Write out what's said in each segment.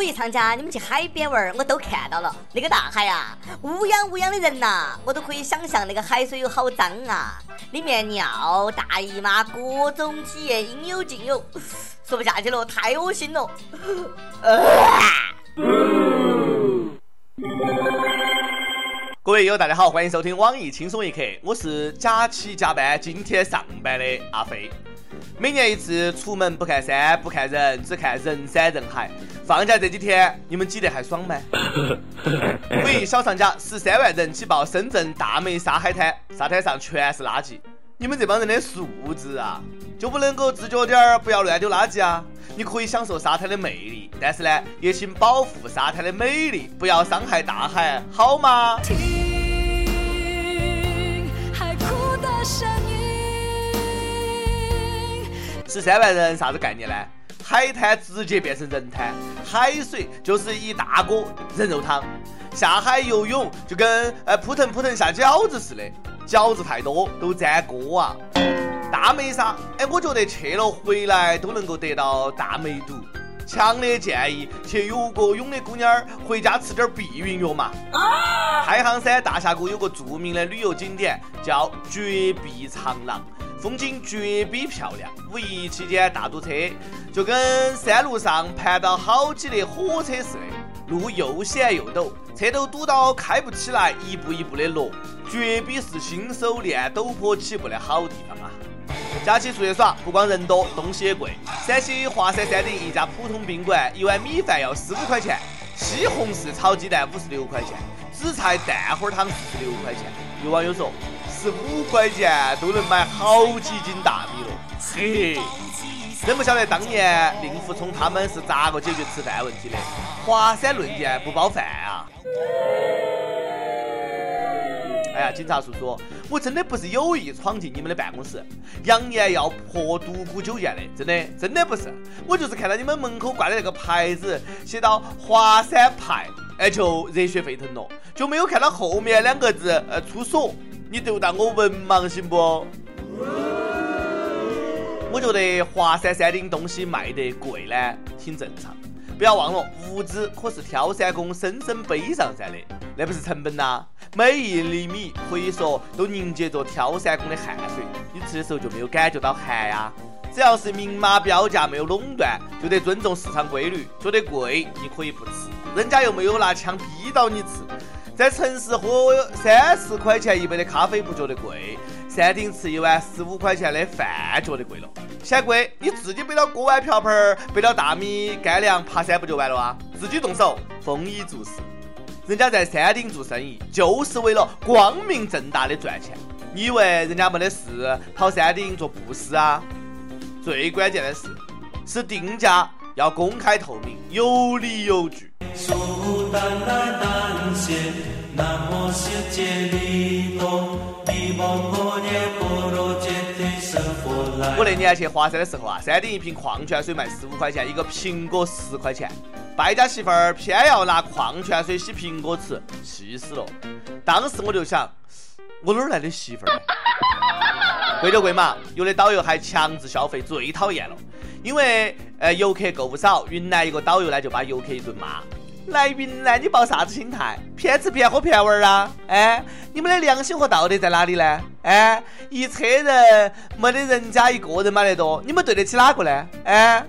五一长假你们去海边玩，我都看到了。那个大海啊，乌泱乌泱的人呐，我都可以想象那个海水有好脏啊，里面尿、大姨妈，各种体验应有尽有。说不下去了，太恶心了。各位友，大家好，欢迎收听网易轻松一刻，我是假期加班今天上班的阿飞。每年一次，出门不看山不看人，只看人山人海。放假这几天，你们挤得还爽吗？五一小长假，十三万人挤爆深圳大梅沙海滩，沙滩上全是垃圾。你们这帮人的素质啊，就不能够自觉点儿，不要乱丢垃圾啊？你可以享受沙滩的魅力，但是呢，也请保护沙滩的美丽，不要伤害大海，好吗？声音。十三万人啥子概念呢？海滩直接变成人滩，海水就是一大锅人肉汤，下海游泳就跟呃扑腾扑腾下饺子似的，饺子太多都粘锅啊。大梅沙，哎，我觉得去了回来都能够得到大梅毒，强烈建议去游过泳的姑娘儿回家吃点避孕药嘛。太行山大峡谷有个著名的旅游景点叫绝壁长廊。风景绝逼漂亮，五一期间大堵车，就跟山路上盘到好几列火车似的，路又险又陡，车都堵到开不起来，一步一步的落。绝壁是新手练陡坡起步的好地方啊！假期出去耍，不光人多，东西也贵。陕西华山山顶一家普通宾馆，一碗米饭要十五块钱，西红柿炒鸡蛋五十六块钱，紫菜蛋花汤四十六块钱。有网友说。十五块钱都能买好几斤大米了，嘿！真不晓得当年令狐冲他们是咋个解决吃饭问题的？华山论剑不包饭啊！哎呀，警察叔叔，我真的不是有意闯进你们的办公室，扬言要破独孤九剑的，真的真的不是，我就是看到你们门口挂的那个牌子，写到华山派，哎，就热血沸腾了，就没有看到后面两个字，呃，出所。你就当我文盲行不？我觉得华山山顶东西卖得贵呢，挺正常。不要忘了，物资可是挑山工生生背上山的，那不是成本呐。每一粒米可以说都凝结着挑山工的汗水，你吃的时候就没有感觉到寒呀。只要是明码标价，没有垄断，就得尊重市场规律。觉得贵，你可以不吃，人家又没有拿枪逼到你吃。在城市喝三十块钱一杯的咖啡不觉得贵，山顶吃一碗十五块钱的饭觉得贵了。嫌贵，你自己背了锅碗瓢盆，背了大米干粮，爬山不就完了啊？自己动手，丰衣足食。人家在山顶做生意，就是为了光明正大的赚钱。你以为人家没得事跑山顶做布施啊？最关键的是，是定价要公开透明，有理有据。我那年去华山的时候啊，山顶一瓶矿泉水卖十五块钱，一个苹果十块钱。败家媳妇儿偏要拿矿泉水洗苹果吃，气死了。当时我就想，我哪儿来的媳妇儿？贵就贵嘛，有的导游还强制消费，最讨厌了。因为呃游客够不少，云南一个导游呢就把游客一顿骂。来云南，你抱啥子心态？骗吃骗喝骗玩啊？哎，你们的良心和道德在哪里呢？哎，一车人没得人家一个人买得多，你们对得起哪个呢？哎，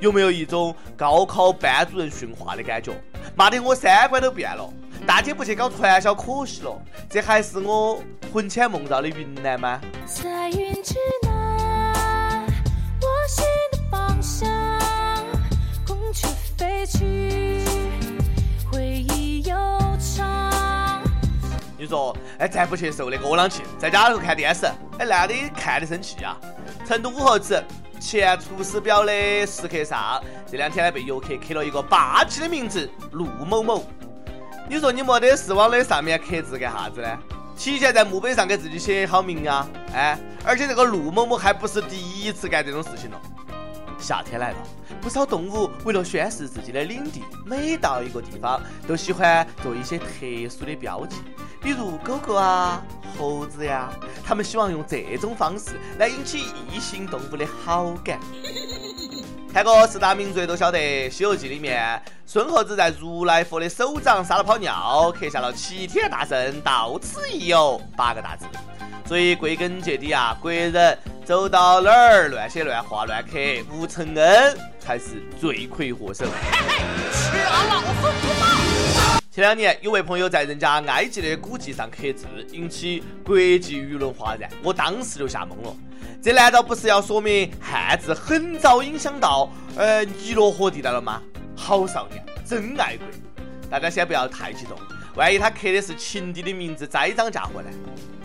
有没有一种高考班主任训话的感觉？骂得我三观都变了。大姐不去搞传销可惜了，这还是我魂牵梦绕的云南吗？在云之南，我心的方向，你说，哎，咱不去受那个浪气，在家里头看电视，哎，那里看得生气啊！成都武侯祠前出师表的石刻上，这两天呢被游客刻了一个霸气的名字“陆某某”。你说你没得事往那上面刻字干啥子呢？提前在墓碑上给自己写好名啊！哎，而且这个陆某某还不是第一次干这种事情了。夏天来了，不少动物为了宣示自己的领地，每到一个地方都喜欢做一些特殊的标记。比如狗狗啊、猴子呀，他们希望用这种方式来引起异性动物的好感。看过四大名著都晓得，《西游记》里面孙猴子在如来佛的手掌撒了泡尿，刻下了“齐天大圣到此一游”八个大字。所以归根结底啊，国人走到哪儿乱写乱画乱刻，吴承恩才是罪魁祸首。吃老虎不饱！前两年有位朋友在人家埃及的古迹上刻字，引起国际舆论哗然，我当时就吓懵了。这难道不是要说明汉字很早影响到呃尼罗河地带了吗？好少年，真爱国！大家先不要太激动，万一他刻的是秦帝的名字，栽赃嫁祸呢？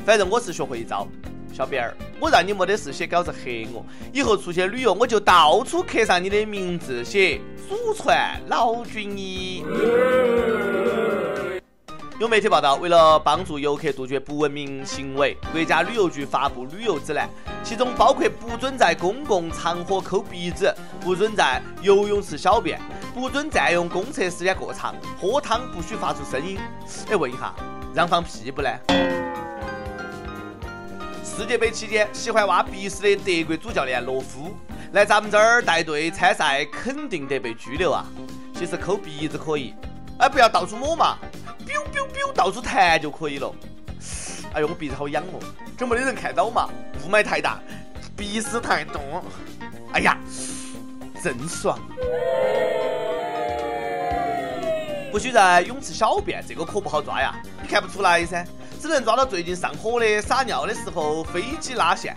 反正我是学会一招，小编儿，我让你没得事写稿子黑我，以后出去旅游我就到处刻上你的名字，写祖传老军医。有媒体报道，为了帮助游客杜绝不文明行为，国家旅游局发布旅游指南，其中包括不准在公共场合抠鼻子，不准在游泳池小便，不准占用公厕时间过长，喝汤不许发出声音。哎，问一下，让放屁不呢？世界杯期间喜欢挖鼻屎的德国主教练罗夫来咱们这儿带队参赛，肯定得被拘留啊！其实抠鼻子可以，哎，不要到处抹嘛。biu biu biu，到处弹就可以了。哎呦，我鼻子好痒哦，这没得人看到嘛？雾霾太大，鼻屎太多。哎呀，真爽！不许在泳池小便，这个可不好抓呀。你看不出来噻，只能抓到最近上火的撒尿的时候飞机拉线。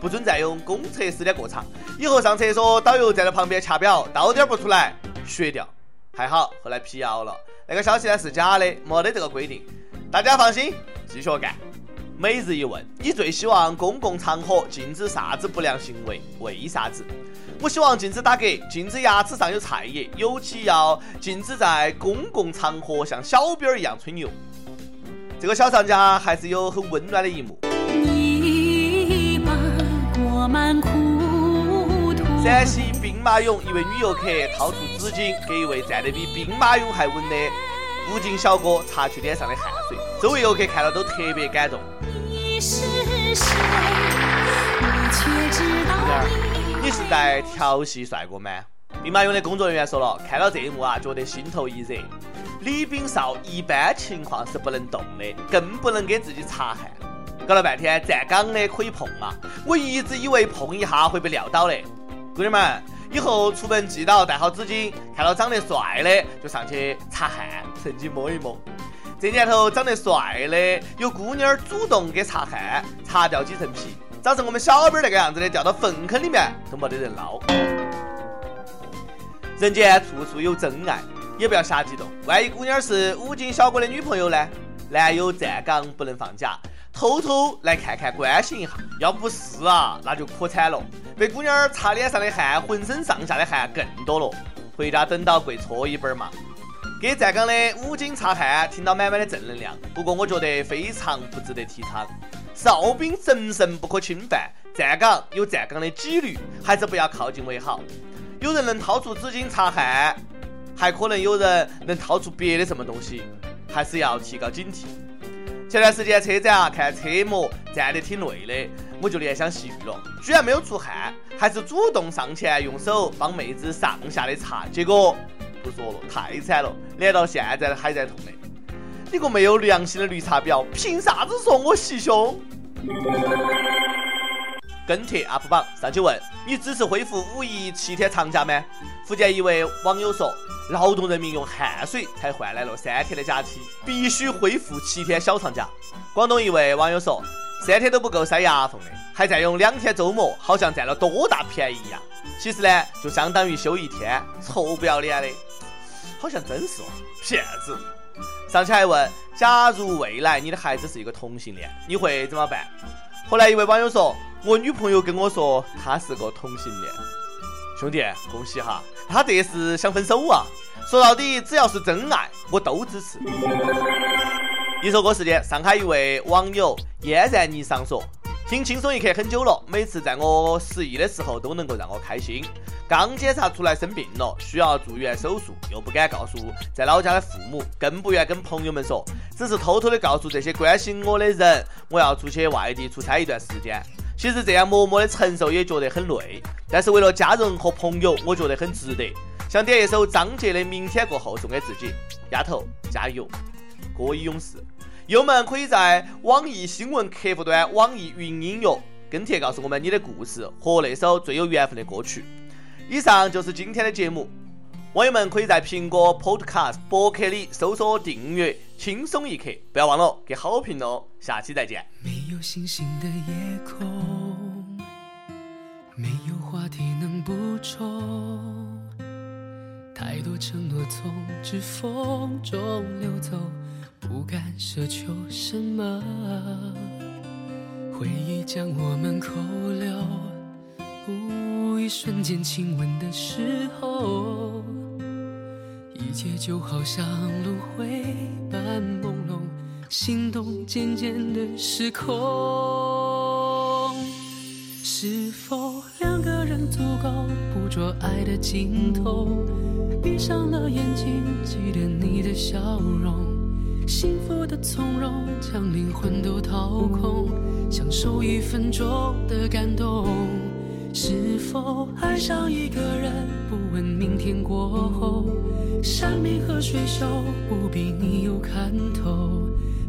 不准占用公厕时间过长，以后上厕所导游站在旁边掐表，到点不出来，血掉。还好后来辟谣了。那个消息呢是假的，没得这个规定，大家放心，继续干。每日一问：你最希望公共场合禁止啥子不良行为？为啥子？我希望禁止打嗝，禁止牙齿上有菜叶，尤其要禁止在公共场合像小兵儿一样吹牛。这个小长假还是有很温暖的一幕。你把过满苦途。陕西兵。马俑一位女游客掏出纸巾给一位站得比兵马俑还稳的武警小哥擦去脸上的汗水，周围游客看了都特别感动。你是谁？我却知道你是在调戏帅哥吗？兵马俑的工作人员说了，看到这一幕啊，觉得心头一热。李炳少一般情况是不能动的，更不能给自己擦汗。搞了半天站岗的可以碰啊，我一直以为碰一下会被撂倒的。姑娘们。以后出门记到带好纸巾，看到长得帅的就上去擦汗，趁机摸一摸。这年头长得帅的，有姑娘主动给擦汗，擦掉几层皮。长成我们小兵那个样子的，掉到粪坑里面都没得人捞。人间处处有真爱，也不要瞎激动。万一姑娘是武警小哥的女朋友呢？男友站岗不能放假。偷偷来看看，关心一下。要不是啊，那就可惨了，被姑娘擦脸上的汗，浑身上下的汗更多了。回家等到跪搓衣板嘛。给站岗的武警擦汗，听到满满的正能量。不过我觉得非常不值得提倡。哨兵神圣不可侵犯，站岗有站岗的纪律，还是不要靠近为好。有人能掏出纸巾擦汗，还可能有人能掏出别的什么东西，还是要提高警惕。前段时间车展啊，看车模站得挺累的，我就怜想细雨了，居然没有出汗，还是主动上前用手帮妹子上下的擦，结果不说了，太惨了，连到现在还在痛呢。你个没有良心的绿茶婊，凭啥子说我袭胸？跟帖 UP 榜上去问：你支持恢复五一七天长假吗？福建一位网友说：劳动人民用汗水才换来了三天的假期，必须恢复七天小长假。广东一位网友说：三天都不够塞牙缝的，还占用两天周末，好像占了多大便宜一样。其实呢，就相当于休一天，臭不要脸的，好像真是哦，骗子。上去还问：假如未来你的孩子是一个同性恋，你会怎么办？后来一位网友说。我女朋友跟我说，她是个同性恋。兄弟，恭喜哈！她这是想分手啊？说到底，只要是真爱，我都支持。一首歌时间，上海一位网友嫣然霓裳说：“听轻松一刻很久了，每次在我失意的时候都能够让我开心。刚检查出来生病了，需要住院手术，又不敢告诉在老家的父母，更不愿跟朋友们说，只是偷偷的告诉这些关心我的人，我要出去外地出差一段时间。”其实这样默默的承受也觉得很累，但是为了家人和朋友，我觉得很值得。想点一首张杰的《明天过后》送给自己，丫头加油，歌以勇士。友们可以在网易新闻客户端、网易云音乐跟帖告诉我们你的故事和那首最有缘分的歌曲。以上就是今天的节目，网友们可以在苹果 Podcast 博客里搜索订阅“轻松一刻”，不要忘了给好评哦。下期再见。没有星星的夜空，没有话题能补充，太多承诺从指缝中流走，不敢奢求什么。回忆将我们扣留，无一瞬间亲吻的时候，一切就好像轮回般朦胧。心动渐渐的失控，是否足够捕捉爱的尽头？闭上了眼睛，记得你的笑容，幸福的从容，将灵魂都掏空，享受一分钟的感动。是否爱上一个人，不问明天过后，山明和水秀，不比你有看头。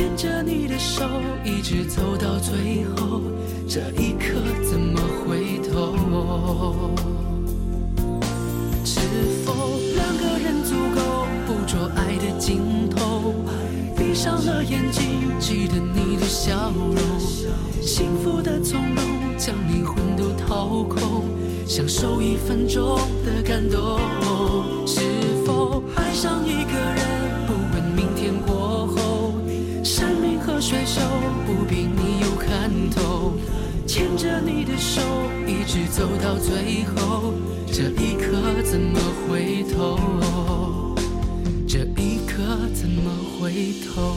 牵着你的手，一直走到最后，这一刻怎么回头？是否两个人足够捕捉爱的尽头？闭上了眼睛，记得你的笑容，幸福的从容，将灵魂都掏空，享受一分钟的感动。手一直走到最后，这一刻怎么回头？这一刻怎么回头？